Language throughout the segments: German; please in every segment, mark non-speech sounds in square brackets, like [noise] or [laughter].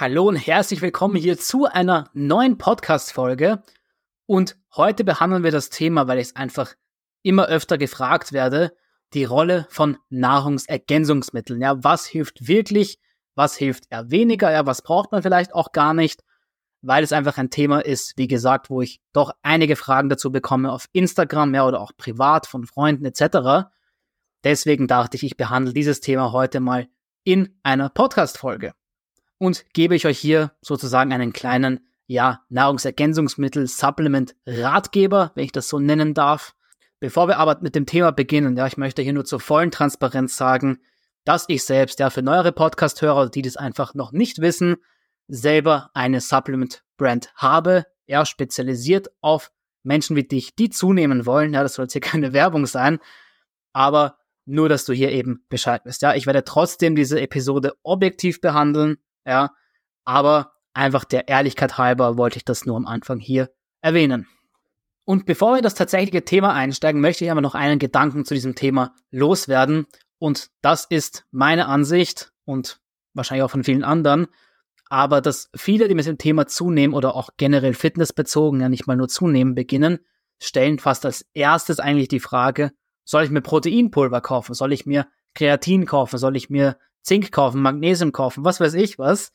Hallo und herzlich willkommen hier zu einer neuen Podcast-Folge. Und heute behandeln wir das Thema, weil ich es einfach immer öfter gefragt werde, die Rolle von Nahrungsergänzungsmitteln. Ja, was hilft wirklich? Was hilft eher weniger? Ja, was braucht man vielleicht auch gar nicht? Weil es einfach ein Thema ist, wie gesagt, wo ich doch einige Fragen dazu bekomme auf Instagram, ja, oder auch privat von Freunden etc. Deswegen dachte ich, ich behandle dieses Thema heute mal in einer Podcast-Folge und gebe ich euch hier sozusagen einen kleinen, ja, Nahrungsergänzungsmittel, Supplement, Ratgeber, wenn ich das so nennen darf. Bevor wir aber mit dem Thema beginnen, ja, ich möchte hier nur zur vollen Transparenz sagen, dass ich selbst, ja, für neuere Podcast-Hörer, die das einfach noch nicht wissen, selber eine Supplement-Brand habe, ja, spezialisiert auf Menschen wie dich, die zunehmen wollen. Ja, das soll jetzt hier [laughs] keine Werbung sein, aber nur, dass du hier eben Bescheid weißt. Ja, ich werde trotzdem diese Episode objektiv behandeln ja. Aber einfach der Ehrlichkeit halber wollte ich das nur am Anfang hier erwähnen. Und bevor wir das tatsächliche Thema einsteigen, möchte ich aber noch einen Gedanken zu diesem Thema loswerden. Und das ist meine Ansicht und wahrscheinlich auch von vielen anderen. Aber dass viele, die mit dem Thema zunehmen oder auch generell fitnessbezogen, ja nicht mal nur zunehmen beginnen, stellen fast als erstes eigentlich die Frage, soll ich mir Proteinpulver kaufen? Soll ich mir Kreatin kaufen? Soll ich mir Zink kaufen, Magnesium kaufen, was weiß ich was.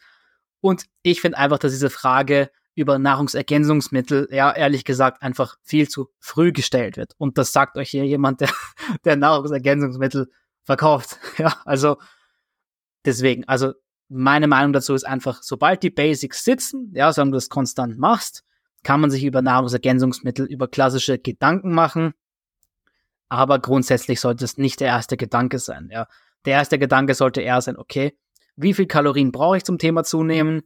Und ich finde einfach, dass diese Frage über Nahrungsergänzungsmittel, ja, ehrlich gesagt, einfach viel zu früh gestellt wird. Und das sagt euch hier jemand, der, [laughs] der Nahrungsergänzungsmittel verkauft. [laughs] Ja, also deswegen, also meine Meinung dazu ist einfach, sobald die Basics sitzen, ja, sagen du das konstant machst, kann man sich über Nahrungsergänzungsmittel, über klassische Gedanken machen. Aber grundsätzlich sollte es nicht der erste Gedanke sein, ja. Der erste Gedanke sollte eher sein, okay, wie viel Kalorien brauche ich zum Thema zunehmen?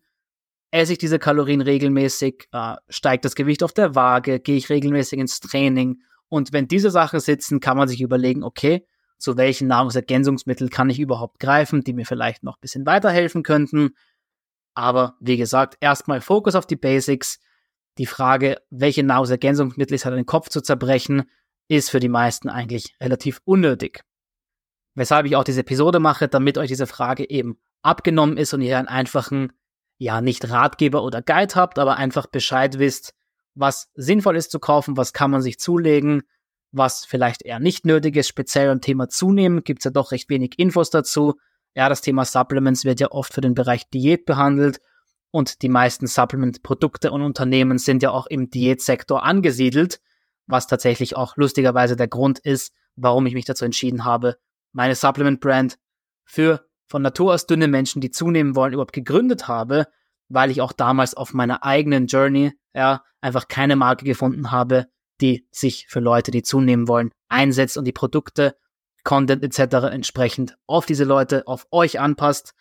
Esse ich diese Kalorien regelmäßig? Äh, steigt das Gewicht auf der Waage? Gehe ich regelmäßig ins Training? Und wenn diese Sachen sitzen, kann man sich überlegen, okay, zu welchen Nahrungsergänzungsmitteln kann ich überhaupt greifen, die mir vielleicht noch ein bisschen weiterhelfen könnten. Aber wie gesagt, erstmal Fokus auf die Basics. Die Frage, welche Nahrungsergänzungsmittel ist halt den Kopf zu zerbrechen, ist für die meisten eigentlich relativ unnötig. Weshalb ich auch diese Episode mache, damit euch diese Frage eben abgenommen ist und ihr einen einfachen, ja, nicht Ratgeber oder Guide habt, aber einfach Bescheid wisst, was sinnvoll ist zu kaufen, was kann man sich zulegen, was vielleicht eher nicht nötig ist, speziell beim Thema Zunehmen, gibt es ja doch recht wenig Infos dazu. Ja, das Thema Supplements wird ja oft für den Bereich Diät behandelt und die meisten Supplement-Produkte und Unternehmen sind ja auch im Diätsektor angesiedelt, was tatsächlich auch lustigerweise der Grund ist, warum ich mich dazu entschieden habe, meine Supplement-Brand für von Natur aus dünne Menschen, die zunehmen wollen, überhaupt gegründet habe, weil ich auch damals auf meiner eigenen Journey ja einfach keine Marke gefunden habe, die sich für Leute, die zunehmen wollen, einsetzt und die Produkte, Content etc. entsprechend auf diese Leute, auf euch anpasst.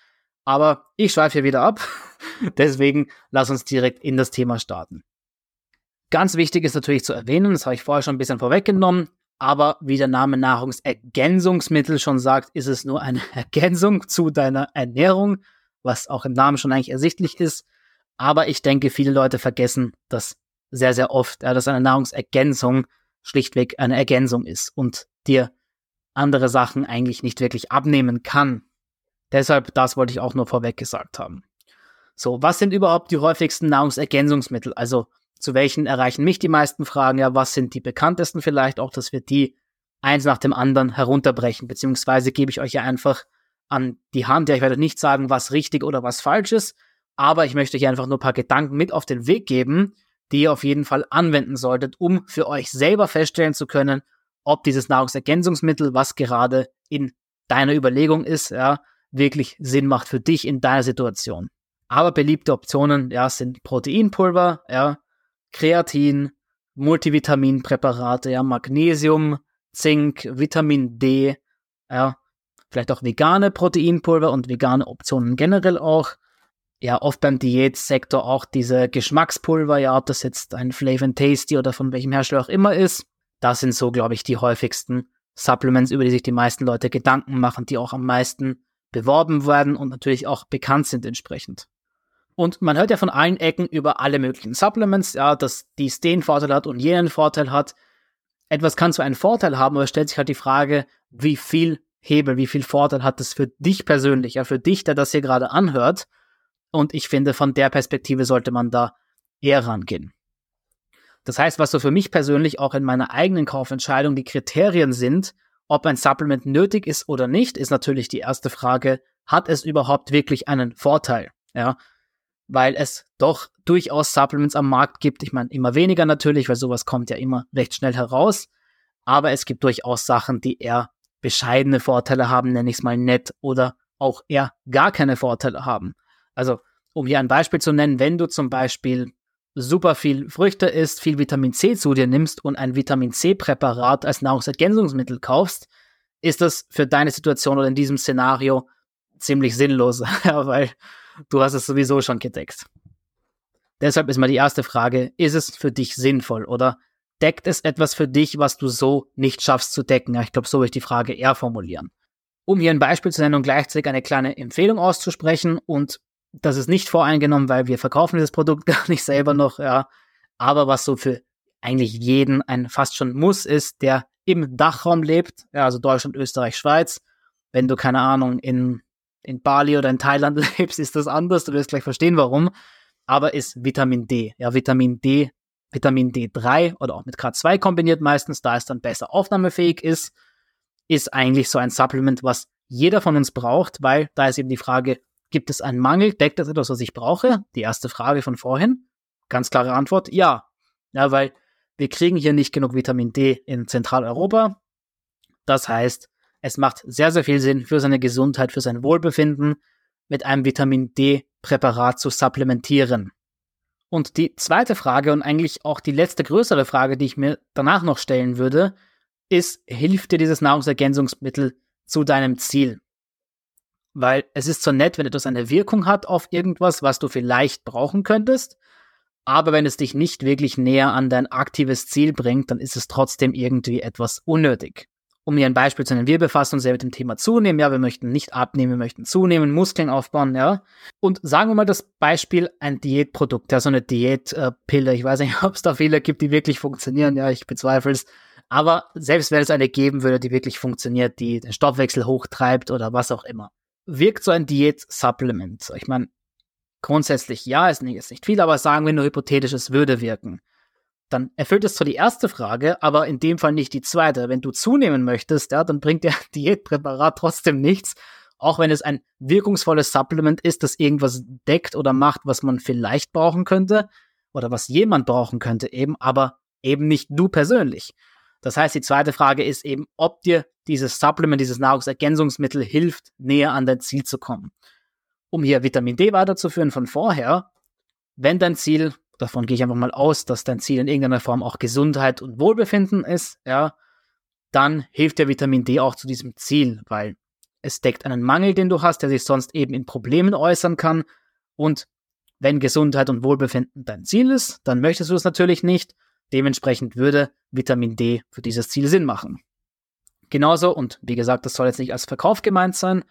Aber ich schweife hier wieder ab. [laughs] Deswegen lass uns direkt in das Thema starten. Ganz wichtig ist natürlich zu erwähnen, das habe ich vorher schon ein bisschen vorweggenommen, aber wie der Name Nahrungsergänzungsmittel schon sagt, ist es nur eine [laughs] Ergänzung zu deiner Ernährung, was auch im Namen schon eigentlich ersichtlich ist. Aber ich denke, viele Leute vergessen das sehr, sehr oft, dass eine Nahrungsergänzung schlichtweg eine Ergänzung ist und dir andere Sachen eigentlich nicht wirklich abnehmen kann. Deshalb, das wollte ich auch nur vorweg gesagt haben. So, was sind überhaupt die häufigsten Nahrungsergänzungsmittel? Also zu welchen erreichen mich die meisten Fragen? Ja, was sind die bekanntesten vielleicht auch, dass wir die eins nach dem anderen herunterbrechen, beziehungsweise gebe ich euch ja einfach an die Hand. Ja, ich werde nicht sagen, was richtig oder was falsch ist, aber ich möchte euch einfach nur ein paar Gedanken mit auf den Weg geben, die ihr auf jeden Fall anwenden solltet, um für euch selber feststellen zu können, ob dieses Nahrungsergänzungsmittel, was gerade in deiner Überlegung ist, ja, wirklich Sinn macht für dich in deiner Situation. Aber beliebte Optionen, ja, sind Proteinpulver, ja, Kreatin, Multivitaminpräparate, ja, Magnesium, Zink, Vitamin D, ja, vielleicht auch vegane Proteinpulver und vegane Optionen generell auch. Ja, oft beim Diätsektor auch diese Geschmackspulver, ja, ob das jetzt ein Flavor Tasty oder von welchem Hersteller auch immer ist. Das sind so, glaube ich, die häufigsten Supplements, über die sich die meisten Leute Gedanken machen, die auch am meisten beworben werden und natürlich auch bekannt sind entsprechend. Und man hört ja von allen Ecken über alle möglichen Supplements, ja, dass dies den Vorteil hat und jenen Vorteil hat. Etwas kann zwar einen Vorteil haben, aber es stellt sich halt die Frage, wie viel Hebel, wie viel Vorteil hat das für dich persönlich, ja, für dich, der das hier gerade anhört. Und ich finde, von der Perspektive sollte man da eher rangehen. Das heißt, was so für mich persönlich auch in meiner eigenen Kaufentscheidung die Kriterien sind, ob ein Supplement nötig ist oder nicht, ist natürlich die erste Frage, hat es überhaupt wirklich einen Vorteil? Ja, weil es doch durchaus Supplements am Markt gibt. Ich meine, immer weniger natürlich, weil sowas kommt ja immer recht schnell heraus. Aber es gibt durchaus Sachen, die eher bescheidene Vorteile haben, nenne ich es mal nett, oder auch eher gar keine Vorteile haben. Also, um hier ein Beispiel zu nennen, wenn du zum Beispiel super viel Früchte isst, viel Vitamin C zu dir nimmst und ein Vitamin C-Präparat als Nahrungsergänzungsmittel kaufst, ist das für deine Situation oder in diesem Szenario ziemlich sinnlos, [laughs] weil du hast es sowieso schon gedeckt. Deshalb ist mal die erste Frage, ist es für dich sinnvoll oder deckt es etwas für dich, was du so nicht schaffst zu decken? Ich glaube, so will ich die Frage eher formulieren. Um hier ein Beispiel zu nennen und gleichzeitig eine kleine Empfehlung auszusprechen und das ist nicht voreingenommen, weil wir verkaufen dieses Produkt [laughs] gar nicht selber noch, ja. Aber was so für eigentlich jeden ein fast schon Muss ist, der im Dachraum lebt, ja, also Deutschland, Österreich, Schweiz. Wenn du, keine Ahnung, in, in Bali oder in Thailand [laughs] lebst, ist das anders. Du wirst gleich verstehen, warum. Aber ist Vitamin D. Ja, Vitamin D, Vitamin D3 oder auch mit K2 kombiniert meistens, da es dann besser aufnahmefähig ist, ist eigentlich so ein Supplement, was jeder von uns braucht, weil da ist eben die Frage, Gibt es einen Mangel? Deckt das etwas, was ich brauche? Die erste Frage von vorhin. Ganz klare Antwort, ja. Ja, weil wir kriegen hier nicht genug Vitamin D in Zentraleuropa. Das heißt, es macht sehr, sehr viel Sinn für seine Gesundheit, für sein Wohlbefinden, mit einem Vitamin D-Präparat zu supplementieren. Und die zweite Frage und eigentlich auch die letzte größere Frage, die ich mir danach noch stellen würde, ist, hilft dir dieses Nahrungsergänzungsmittel zu deinem Ziel? weil es ist so nett, wenn etwas eine Wirkung hat auf irgendwas, was du vielleicht brauchen könntest, aber wenn es dich nicht wirklich näher an dein aktives Ziel bringt, dann ist es trotzdem irgendwie etwas unnötig. Um hier ein Beispiel zu nennen, wir befassen uns ja mit dem Thema Zunehmen, ja, wir möchten nicht abnehmen, wir möchten zunehmen, Muskeln aufbauen, ja. Und sagen wir mal das Beispiel ein Diätprodukt, ja, so eine Diätpille, ich weiß nicht, [laughs] ob es da viele gibt, die wirklich funktionieren, ja, ich bezweifle es. Aber selbst wenn es eine geben würde, die wirklich funktioniert, die den Stoffwechsel hochtreibt oder was auch immer wirkt so ein Diät-Supplement? Ich meine, grundsätzlich ja, ist ist nicht viel, aber sagen wir nur hypothetisch, es würde wirken. Dann erfüllt es zwar die erste Frage, aber in dem Fall nicht die zweite. Wenn du zunehmen möchtest, ja, dann bringt der [laughs] Diätpräparat trotzdem nichts, auch wenn es ein wirkungsvolles Supplement ist, das irgendwas deckt oder macht, was man vielleicht brauchen könnte oder was jemand brauchen könnte eben, aber eben nicht du persönlich. Das heißt, die zweite Frage ist eben, ob dir dieses Supplement, dieses Nahrungsergänzungsmittel hilft, näher an dein Ziel zu kommen. Um hier Vitamin D weiterzuführen von vorher, wenn dein Ziel, davon gehe ich einfach mal aus, dass dein Ziel in irgendeiner Form auch Gesundheit und Wohlbefinden ist, ja, dann hilft dir Vitamin D auch zu diesem Ziel, weil es deckt einen Mangel, den du hast, der sich sonst eben in Problemen äußern kann. Und wenn Gesundheit und Wohlbefinden dein Ziel ist, dann möchtest du es natürlich nicht. Dementsprechend würde Vitamin D für dieses Ziel Sinn machen. Genauso, und wie gesagt, das soll jetzt nicht als Verkauf gemeint sein,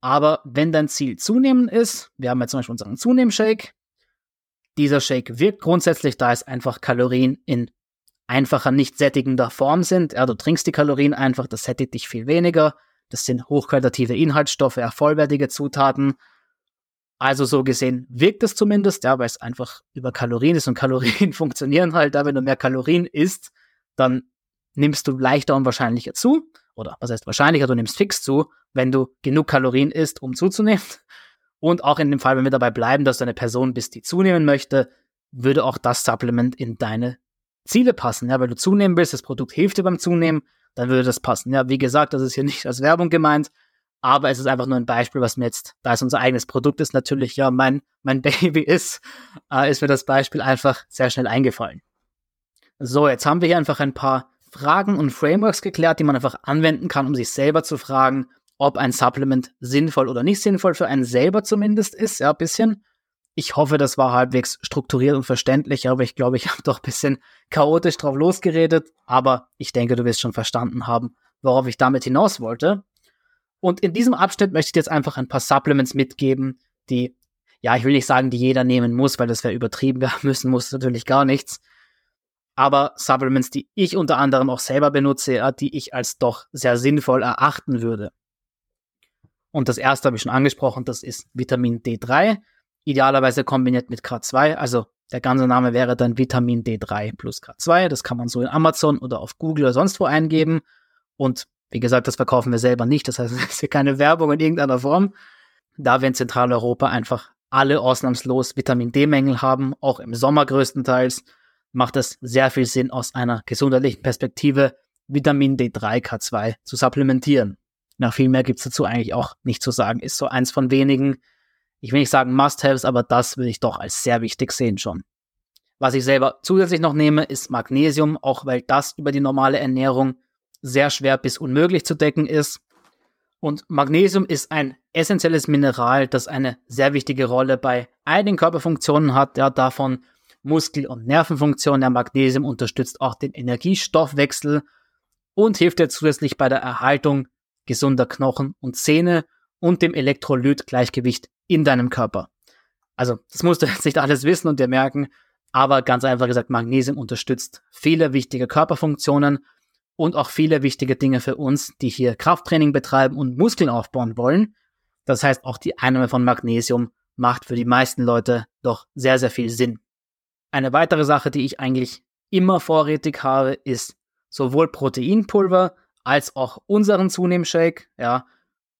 aber wenn dein Ziel zunehmen ist, wir haben jetzt zum Beispiel unseren Zunehm-Shake, dieser Shake wirkt grundsätzlich, da es einfach Kalorien in einfacher, nicht sättigender Form sind. Ja, du trinkst die Kalorien einfach, das sättigt dich viel weniger. Das sind hochqualitative Inhaltsstoffe, ja, vollwertige Zutaten. Also so gesehen wirkt es zumindest, ja, weil es einfach über Kalorien ist und [laughs] Kalorien funktionieren halt. Da wenn du mehr Kalorien isst, dann nimmst du leichter und wahrscheinlicher zu. Oder was heißt wahrscheinlicher, du nimmst fix zu, wenn du genug Kalorien isst, um zuzunehmen. Und auch in dem Fall, wenn wir dabei bleiben, dass du eine Person bist, die zunehmen möchte, würde auch das Supplement in deine Ziele passen. Ja, weil du zunehmen willst, das Produkt hilft dir beim Zunehmen, dann würde das passen. Ja, wie gesagt, das ist hier [laughs] nicht als Werbung gemeint, aber es ist einfach nur ein Beispiel, was mir jetzt, da es unser eigenes Produkt ist, natürlich ja mein, mein [laughs] Baby ist, äh, ist mir das Beispiel einfach sehr schnell eingefallen. So, jetzt haben wir hier einfach ein paar Fragen und Frameworks geklärt, die man einfach anwenden kann, um sich selber zu fragen, ob ein Supplement sinnvoll oder nicht sinnvoll für einen selber zumindest ist, ja, ein bisschen. Ich hoffe, das war halbwegs strukturiert und verständlich, aber ich glaube, ich [laughs] habe doch ein bisschen chaotisch drauf losgeredet, aber ich denke, du wirst schon verstanden haben, worauf ich damit hinaus wollte. Und in diesem Abschnitt möchte ich dir jetzt einfach ein paar Supplements mitgeben, die, ja, ich will nicht sagen, die jeder nehmen muss, weil das wäre übertrieben. [laughs] Wir müssen muss natürlich gar nichts. Aber Supplements, die ich unter anderem auch selber benutze, die ich als doch sehr sinnvoll erachten würde. Und das erste habe ich schon angesprochen, das ist Vitamin D3. idealerweise kombiniert mit K2. Also der ganze Name wäre dann Vitamin D3 plus K2. Das kann man so in Amazon oder auf Google oder sonst wo eingeben. Und wie gesagt, das verkaufen wir selber nicht. Das heißt, [laughs] es ist hier keine Werbung in irgendeiner Form. Da wir in Zentraleuropa einfach alle ausnahmslos Vitamin D-Mängel haben, auch im Sommer größtenteils, macht es sehr viel Sinn, aus einer gesundheitlichen Perspektive Vitamin D3, K2 zu supplementieren. Na, viel mehr gibt's dazu eigentlich auch nicht zu sagen. Ist so eins von wenigen, ich will nicht sagen Must-Haves, aber das würde ich doch als sehr wichtig sehen schon. Was ich selber zusätzlich noch nehme, ist Magnesium, auch weil das über die normale Ernährung sehr schwer bis unmöglich zu decken ist. Und Magnesium ist ein essentielles Mineral, das eine sehr wichtige Rolle bei einigen Körperfunktionen hat, ja, davon Muskel- und Nervenfunktionen. Der Magnesium unterstützt auch den Energiestoffwechsel und hilft dir zusätzlich bei der Erhaltung gesunder Knochen und Zähne und dem Elektrolytgleichgewicht in deinem Körper. Also, das musst du [laughs] jetzt nicht alles wissen und dir merken, aber ganz einfach gesagt, Magnesium unterstützt viele wichtige Körperfunktionen und auch viele wichtige Dinge für uns, die hier Krafttraining betreiben und Muskeln aufbauen wollen. Das heißt, auch die Einnahme von Magnesium macht für die meisten Leute doch sehr, sehr viel Sinn. Eine weitere Sache, die ich eigentlich immer vorrätig habe, ist sowohl Proteinpulver als auch unseren Zunehmshake. Ja,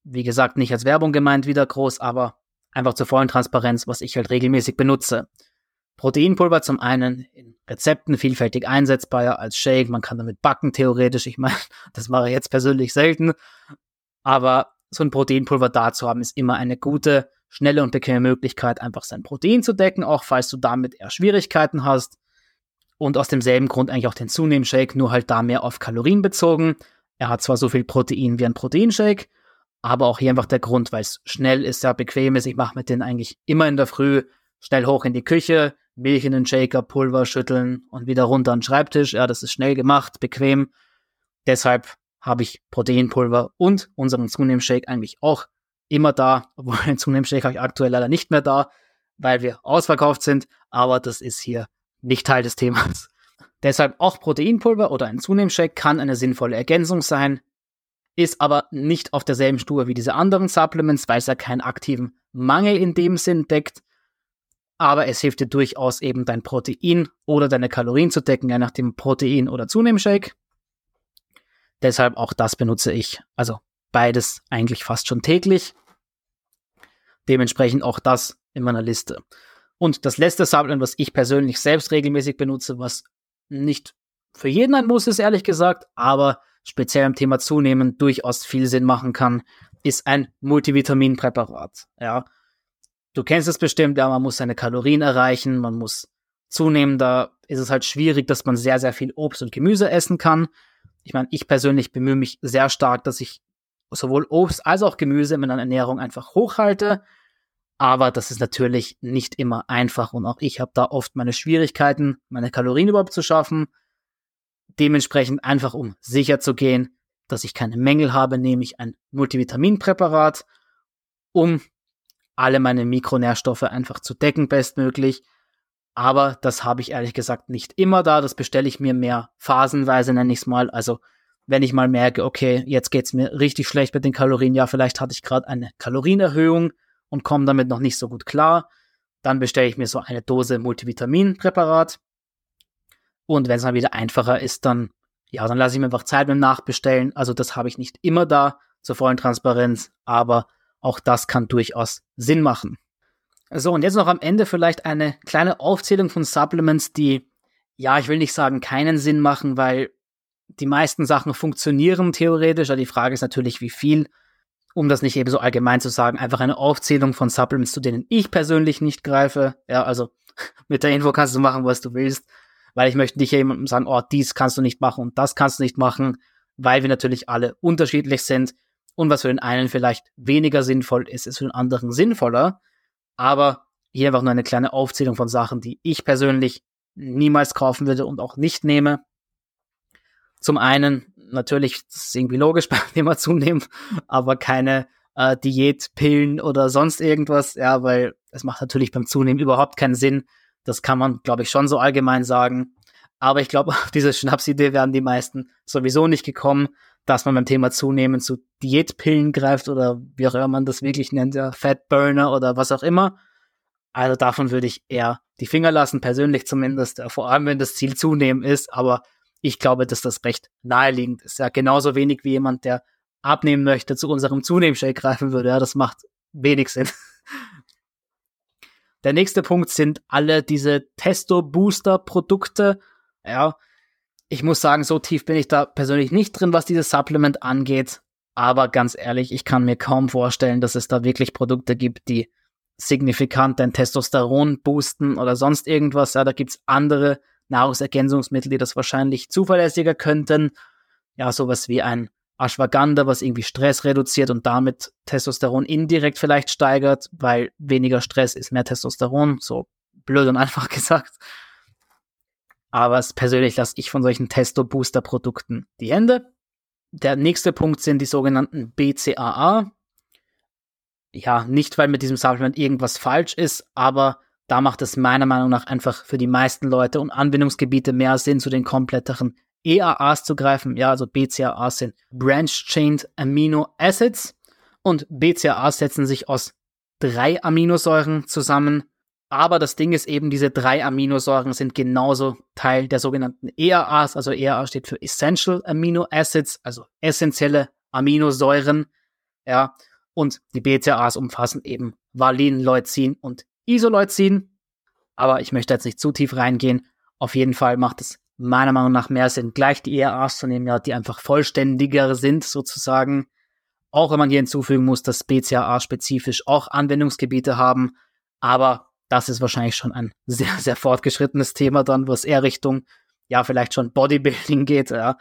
wie gesagt, nicht als Werbung gemeint wieder groß, aber einfach zur vollen Transparenz, was ich halt regelmäßig benutze. Proteinpulver zum einen in Rezepten vielfältig einsetzbar ja, als Shake. Man kann damit backen theoretisch. Ich meine, [laughs] das mache ich jetzt persönlich selten. Aber so ein Proteinpulver da zu haben, ist immer eine gute, schnelle und bequeme Möglichkeit, einfach sein Protein zu decken, auch falls du damit eher Schwierigkeiten hast. Und aus demselben Grund eigentlich auch den Zunehm-Shake, nur halt da mehr auf Kalorien bezogen. Er hat zwar so viel Protein wie ein Proteinshake, aber auch hier einfach der Grund, weil es schnell ist, sehr bequem ist. Ich mache mit denen eigentlich immer in der Früh schnell hoch in die Küche, Milch in den Shaker, Pulver schütteln und wieder runter an den Schreibtisch. Ja, das ist schnell gemacht, bequem. Deshalb habe ich Proteinpulver und unseren Zunehm-Shake eigentlich auch immer da, [laughs] obwohl den Zunehm-Shake habe ich aktuell leider nicht mehr da, weil wir ausverkauft sind, aber das ist hier nicht Teil des Themas. Deshalb auch Proteinpulver oder ein Zunehm-Shake kann eine sinnvolle Ergänzung sein, ist aber nicht auf derselben Stufe wie diese anderen Supplements, weil es ja keinen aktiven Mangel in dem Sinn deckt, aber es hilft dir durchaus eben dein Protein oder deine Kalorien zu decken, je nachdem Protein oder Zunehmshake. Deshalb auch das benutze ich. Also beides eigentlich fast schon täglich. Dementsprechend auch das in meiner Liste. Und das letzte Supplement, was ich persönlich selbst regelmäßig benutze, was nicht für jeden ein Muss ist, ehrlich gesagt, aber speziell im Thema Zunehmen durchaus viel Sinn machen kann, ist ein Multivitaminpräparat. Ja, du kennst es bestimmt, ja, man muss seine Kalorien erreichen, man muss zunehmen, da ist es halt schwierig, dass man sehr, sehr viel Obst und Gemüse essen kann. Ich meine, ich persönlich bemühe mich sehr stark, dass ich sowohl Obst als auch Gemüse in meiner Ernährung einfach hochhalte. Aber das ist natürlich nicht immer einfach und auch ich habe da oft meine Schwierigkeiten, meine Kalorien überhaupt zu schaffen. Dementsprechend einfach, um sicher zu gehen, dass ich keine Mängel habe, nehme ich ein Multivitaminpräparat, um alle meine Mikronährstoffe einfach zu decken bestmöglich. Aber das habe ich ehrlich gesagt nicht immer da. Das bestelle ich mir mehr phasenweise, nenne ich es mal. Also wenn ich mal merke, okay, jetzt geht's mir richtig schlecht mit den Kalorien, ja, vielleicht hatte ich gerade eine Kalorienerhöhung und komme damit noch nicht so gut klar, dann bestelle ich mir so eine Dose Multivitaminpräparat. Und wenn es mal wieder einfacher ist, dann, ja, dann lasse ich mir einfach Zeit beim Nachbestellen. Also das habe ich nicht immer da zur vollen Transparenz, aber auch das kann durchaus Sinn machen. So, und jetzt noch am Ende vielleicht eine kleine Aufzählung von Supplements, die, ja, ich will nicht sagen, keinen Sinn machen, weil die meisten Sachen funktionieren theoretisch. Aber die Frage ist natürlich, wie viel. Um das nicht eben so allgemein zu sagen, einfach eine Aufzählung von Supplements, zu denen ich persönlich nicht greife. Ja, also [laughs] mit der Info kannst du machen, was du willst, weil ich möchte nicht jemandem sagen, oh, dies kannst du nicht machen und das kannst du nicht machen, weil wir natürlich alle unterschiedlich sind und was für den einen vielleicht weniger sinnvoll ist, ist für den anderen sinnvoller. Aber hier einfach nur eine kleine Aufzählung von Sachen, die ich persönlich niemals kaufen würde und auch nicht nehme. Zum einen, natürlich, das ist irgendwie logisch [laughs] beim Thema zunehmen, aber keine äh, Diätpillen oder sonst irgendwas, ja, weil es macht natürlich beim Zunehmen überhaupt keinen Sinn. Das kann man, glaube ich, schon so allgemein sagen. Aber ich glaube, [laughs] auf diese Schnapsidee wären die meisten sowieso nicht gekommen dass man beim Thema Zunehmen zu Diätpillen greift oder wie auch immer man das wirklich nennt, ja, Fatburner oder was auch immer. Also davon würde ich eher die Finger lassen, persönlich zumindest, vor allem wenn das Ziel zunehmen ist, aber ich glaube, dass das recht naheliegend ist. Ja, genauso wenig wie jemand, der abnehmen möchte, zu unserem Zunehmshake greifen würde. Ja, das macht wenig Sinn. Der nächste Punkt sind alle diese Testo-Booster-Produkte. Ja, ich muss sagen, so tief bin ich da persönlich nicht drin, was dieses Supplement angeht. Aber ganz ehrlich, ich kann mir kaum vorstellen, dass es da wirklich Produkte gibt, die signifikant dein Testosteron boosten oder sonst irgendwas. Ja, da gibt's andere Nahrungsergänzungsmittel, die das wahrscheinlich zuverlässiger könnten. Ja, sowas wie ein Ashwagandha, was irgendwie Stress reduziert und damit Testosteron indirekt vielleicht steigert, weil weniger Stress ist mehr Testosteron, so blöd und [laughs] einfach gesagt. Aber persönlich lasse ich von solchen Testo-Booster-Produkten die Hände. Der nächste Punkt sind die sogenannten BCAA. Ja, nicht weil mit diesem Supplement irgendwas falsch ist, aber da macht es meiner Meinung nach einfach für die meisten Leute und Anwendungsgebiete mehr Sinn, zu den kompletteren EAAs zu greifen. Ja, also BCAAs sind Branch-Chained Amino Acids und BCAAs setzen sich aus drei Aminosäuren zusammen. Aber das Ding ist eben, diese drei Aminosäuren sind genauso Teil der sogenannten EAAs. Also EAA steht für Essential Amino Acids, also essentielle Aminosäuren. Ja, und die BCAAs umfassen eben Valin, Leucin und Isoleucin. Aber ich möchte jetzt nicht zu tief reingehen. Auf jeden Fall macht es meiner Meinung nach mehr Sinn, gleich die ERAs zu nehmen, ja, die einfach vollständiger sind, sozusagen. Auch wenn man hier hinzufügen muss, dass BCAA spezifisch auch Anwendungsgebiete haben. Aber das ist wahrscheinlich schon ein [laughs] sehr, sehr fortgeschrittenes Thema dann, was eher Richtung, ja, vielleicht schon Bodybuilding geht, ja.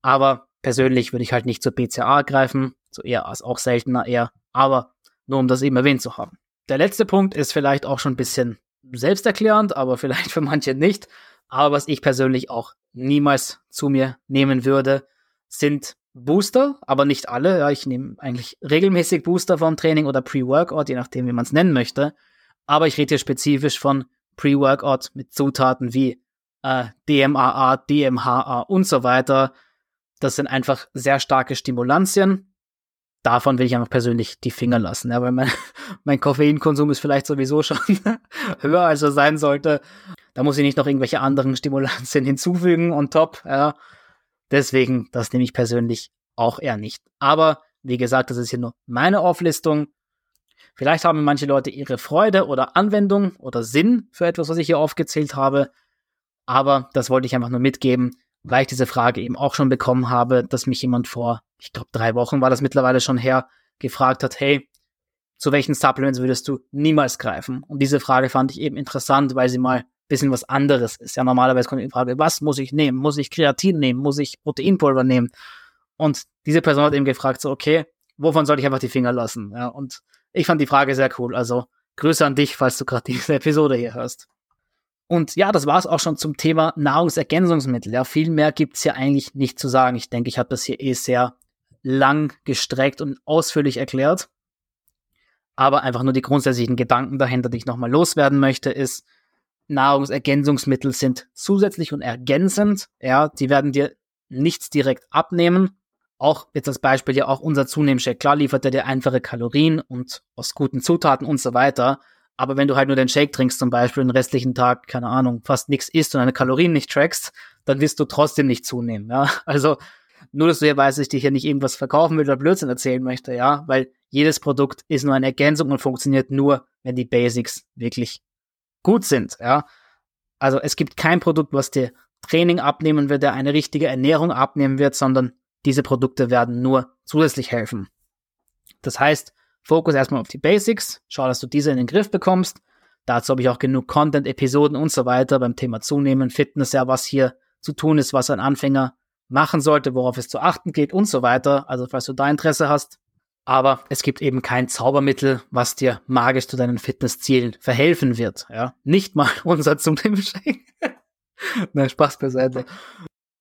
Aber persönlich würde ich halt nicht zur BCAA greifen, zu ERAs auch seltener eher, aber nur um das eben erwähnt zu haben. Der letzte Punkt ist vielleicht auch schon ein bisschen selbsterklärend, aber vielleicht für manche nicht. Aber was ich persönlich auch niemals zu mir nehmen würde, sind Booster, aber nicht alle. Ja, ich nehme eigentlich regelmäßig Booster vom Training oder Pre-Workout, je nachdem, wie man es nennen möchte. Aber ich rede hier spezifisch von Pre-Workout mit Zutaten wie äh, DMAA, DMHA und so weiter. Das sind einfach sehr starke Stimulantien. Davon will ich einfach persönlich die Finger lassen, ja, weil mein, [laughs] mein Koffeinkonsum ist vielleicht sowieso schon [laughs] höher, als er sein sollte. Da muss ich nicht noch irgendwelche anderen Stimulantien [laughs] hinzufügen on top. Ja. Deswegen, das nehme ich persönlich auch eher nicht. Aber wie gesagt, das ist hier nur meine Auflistung. Vielleicht haben manche Leute ihre Freude oder Anwendung oder Sinn für etwas, was ich hier aufgezählt habe. Aber das wollte ich einfach nur mitgeben, weil ich diese Frage eben auch schon bekommen habe, dass mich jemand vor, ich glaube, drei Wochen war das mittlerweile schon her, gefragt hat, hey, zu welchen Supplements würdest du niemals greifen? Und diese Frage fand ich eben interessant, weil sie mal bisschen was anderes ist. Ja, normalerweise kommt die Frage, was muss ich nehmen? Muss ich Kreatin nehmen? Muss ich Proteinpulver nehmen? Und diese Person hat eben gefragt, so, okay, wovon soll ich einfach die Finger lassen? Ja, und ich fand die Frage sehr cool. Also Grüße an dich, falls du gerade [laughs] diese Episode hier hörst. Und ja, das war es auch schon zum Thema Nahrungsergänzungsmittel. Ja, viel mehr gibt's hier eigentlich nicht zu sagen. Ich denke, ich habe das hier eh sehr lang gestreckt und ausführlich erklärt. Aber einfach nur die grundsätzlichen Gedanken dahinter, die ich nochmal loswerden möchte, ist, Nahrungsergänzungsmittel sind zusätzlich und ergänzend. Ja, die werden dir nichts direkt abnehmen. Auch jetzt als Beispiel ja auch unser Zunehmshake. Klar liefert er dir einfache Kalorien und aus guten Zutaten und so weiter. Aber wenn du halt nur den Shake trinkst zum Beispiel den restlichen Tag, keine Ahnung, fast nichts isst und deine Kalorien nicht trackst, dann wirst du trotzdem nicht zunehmen. Ja, also nur, dass du hier weißt, dass ich dir hier nicht irgendwas verkaufen will oder Blödsinn erzählen möchte, ja, weil jedes Produkt ist nur eine Ergänzung und funktioniert nur, wenn die Basics wirklich gut sind, ja. Also es gibt kein Produkt, was dir Training abnehmen wird, der eine richtige Ernährung abnehmen wird, sondern diese Produkte werden nur zusätzlich helfen. Das heißt, Fokus erstmal auf die Basics, schau, dass du diese in den Griff bekommst. Dazu habe ich auch genug Content, Episoden und so weiter beim Thema Zunehmen, Fitness, ja, was hier zu tun ist, was ein Anfänger machen sollte, worauf es zu achten geht und so weiter. Also falls du da Interesse hast, aber es gibt eben kein Zaubermittel, was dir magisch zu deinen Fitnesszielen verhelfen wird. Ja, nicht mal [laughs] unser zum Shake. [laughs] Nein, Spaß beiseite.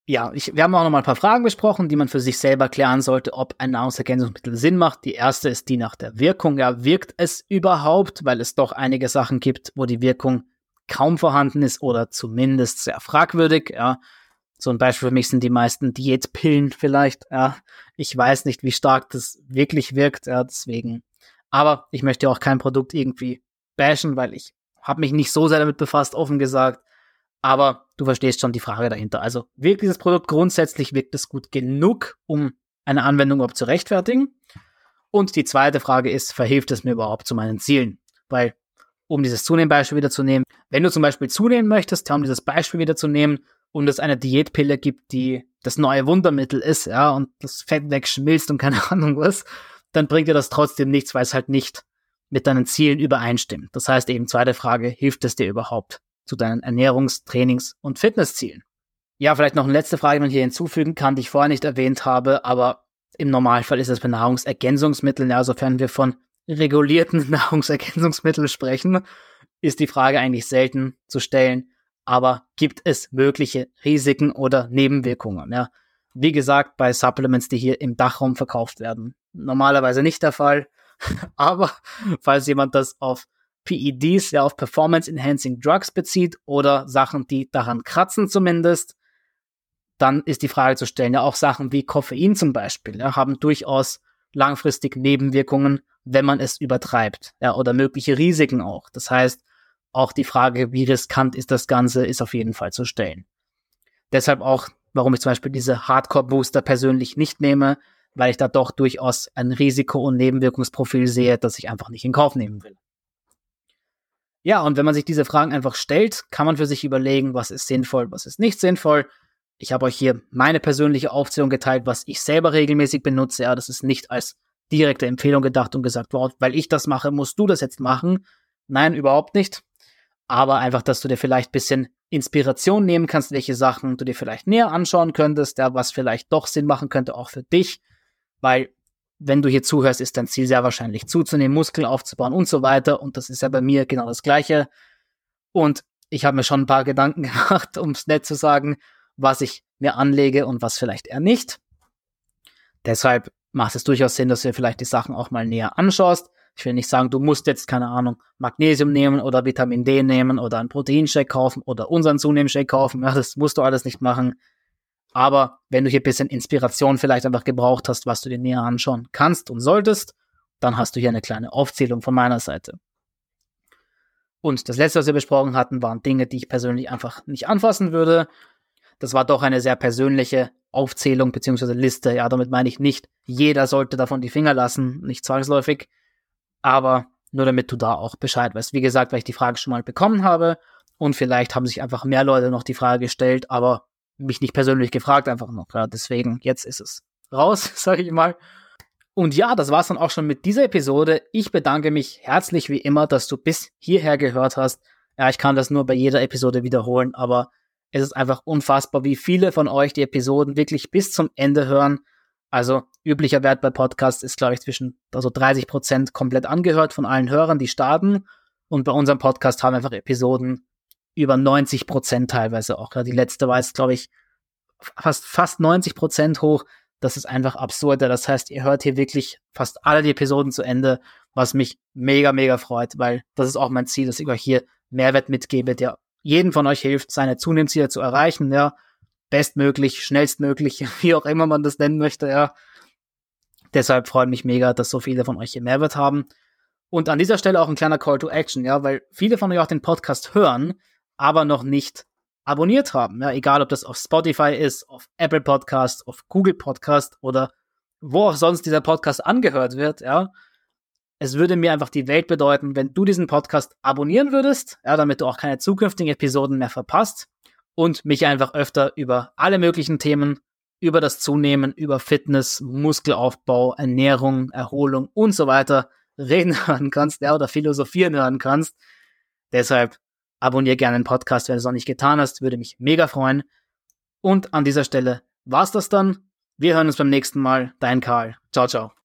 Ja, ich, wir haben auch noch mal ein paar Fragen besprochen, die man für sich selber klären sollte, ob ein Nahrungsergänzungsmittel Sinn macht. Die erste ist die nach der Wirkung. Ja, wirkt es überhaupt? Weil es doch einige Sachen gibt, wo die Wirkung kaum vorhanden ist oder zumindest sehr fragwürdig. Ja, so ein Beispiel für mich sind die meisten Diätpillen vielleicht. Ja, ich weiß nicht, wie stark das wirklich wirkt. Ja, deswegen. Aber ich möchte auch kein Produkt irgendwie bashen, weil ich habe mich nicht so sehr damit befasst, offen gesagt. Aber du verstehst schon die Frage dahinter. Also wirkt dieses Produkt grundsätzlich, wirkt es gut genug, um eine Anwendung überhaupt zu rechtfertigen? Und die zweite Frage ist, verhilft es mir überhaupt zu meinen Zielen? Weil, um dieses Zunehmbeispiel wieder zu nehmen, wenn du zum Beispiel zunehmen möchtest, um dieses Beispiel wieder zu nehmen, und es eine Diätpille gibt, die das neue Wundermittel ist, ja, und das Fett wegschmilzt und keine [laughs] Ahnung was, dann bringt dir das trotzdem nichts, weil es halt nicht mit deinen Zielen übereinstimmt. Das heißt eben, zweite Frage, hilft es dir überhaupt zu deinen Ernährungs-, Trainings- und Fitnesszielen? Ja, vielleicht noch eine letzte Frage, die man hier hinzufügen kann, die ich vorher nicht erwähnt habe, aber im Normalfall ist es bei Nahrungsergänzungsmitteln, ja, sofern wir von regulierten [laughs] Nahrungsergänzungsmitteln sprechen, ist die Frage eigentlich selten zu stellen, aber gibt es mögliche Risiken oder Nebenwirkungen? Ja? Wie gesagt, bei Supplements, die hier im Dachraum verkauft werden, normalerweise nicht der Fall. [laughs] aber falls jemand das auf PEDs, ja auf Performance Enhancing Drugs bezieht oder Sachen, die daran kratzen zumindest, dann ist die Frage zu stellen, ja auch Sachen wie Koffein zum Beispiel, ja, haben durchaus langfristig Nebenwirkungen, wenn man es übertreibt, ja, oder mögliche Risiken auch. Das heißt, auch die Frage, wie riskant ist das Ganze, ist auf jeden Fall zu stellen. Deshalb auch, warum ich zum Beispiel diese Hardcore-Booster persönlich nicht nehme, weil ich da doch durchaus ein Risiko- und Nebenwirkungsprofil sehe, das ich einfach nicht in Kauf nehmen will. Ja, und wenn man sich diese Fragen einfach stellt, kann man für sich überlegen, was ist sinnvoll, was ist nicht sinnvoll. Ich habe euch hier meine persönliche Aufzählung geteilt, was ich selber regelmäßig benutze. Ja, das ist nicht als direkte Empfehlung gedacht und gesagt, wow, weil ich das mache, musst du das jetzt machen. Nein, überhaupt nicht aber einfach, dass du dir vielleicht ein bisschen Inspiration nehmen kannst, welche Sachen du dir vielleicht näher anschauen könntest, ja, was vielleicht doch Sinn machen könnte, auch für dich, weil wenn du hier zuhörst, ist dein Ziel sehr wahrscheinlich zuzunehmen, Muskeln aufzubauen und so weiter. Und das ist ja bei mir genau das Gleiche. Und ich habe mir schon ein paar Gedanken [laughs] gemacht, um es nett zu sagen, was ich mir anlege und was vielleicht eher nicht. Deshalb macht es durchaus Sinn, dass du dir vielleicht die Sachen auch mal näher anschaust. Ich will nicht sagen, du musst jetzt, keine Ahnung, Magnesium nehmen oder Vitamin D nehmen oder einen Proteinshake kaufen oder unseren Zunehmshake kaufen. Ja, das musst du alles nicht machen. Aber wenn du hier ein bisschen Inspiration vielleicht einfach gebraucht hast, was du dir näher anschauen kannst und solltest, dann hast du hier eine kleine Aufzählung von meiner Seite. Und das letzte, was wir besprochen hatten, waren Dinge, die ich persönlich einfach nicht anfassen würde. Das war doch eine sehr persönliche Aufzählung bzw. Liste. Ja, damit meine ich nicht, jeder sollte davon die Finger lassen, nicht zwangsläufig aber nur damit du da auch Bescheid weißt. Wie gesagt, weil ich die Frage schon mal bekommen habe und vielleicht haben sich einfach mehr Leute noch die Frage gestellt, aber mich nicht persönlich gefragt einfach noch. Ja, deswegen, jetzt ist es raus, [laughs] sage ich mal. Und ja, das war's dann auch schon mit dieser Episode. Ich bedanke mich herzlich wie immer, dass du bis hierher gehört hast. Ja, ich kann das nur bei jeder Episode wiederholen, aber es ist einfach unfassbar, wie viele von euch die Episoden wirklich bis zum Ende hören. Also üblicher Wert bei Podcasts ist, glaube ich, zwischen also 30 Prozent komplett angehört von allen Hörern, die starten. Und bei unserem Podcast haben wir einfach Episoden über 90 Prozent teilweise auch. Die letzte war jetzt, glaube ich, fast, fast 90 Prozent hoch. Das ist einfach absurd. Das heißt, ihr hört hier wirklich fast alle die Episoden zu Ende, was mich mega, mega freut, weil das ist auch mein Ziel, dass ich euch hier Mehrwert mitgebe, der jeden von euch hilft, seine Zunehmensziele zu erreichen. Ja, bestmöglich, schnellstmöglich, [laughs] wie auch immer man das nennen möchte, ja. Deshalb freut mich mega, dass so viele von euch hier Mehrwert haben. Und an dieser Stelle auch ein kleiner Call to Action, ja, weil viele von euch auch den Podcast hören, aber noch nicht abonniert haben. Ja, egal ob das auf Spotify ist, auf Apple Podcast, auf Google Podcast oder wo auch sonst dieser Podcast angehört wird, ja. Es würde mir einfach die Welt bedeuten, wenn du diesen Podcast abonnieren würdest, ja, damit du auch keine zukünftigen Episoden mehr verpasst und mich einfach öfter über alle möglichen Themen, über das Zunehmen, über Fitness, Muskelaufbau, Ernährung, Erholung und so weiter [laughs] reden hören kannst, ja, oder philosophieren hören kannst. Deshalb abonniere gerne den Podcast, wenn du es noch nicht getan hast, würde mich mega freuen. Und an dieser Stelle war's das dann. Wir hören uns beim nächsten Mal. Dein Karl. Ciao, ciao.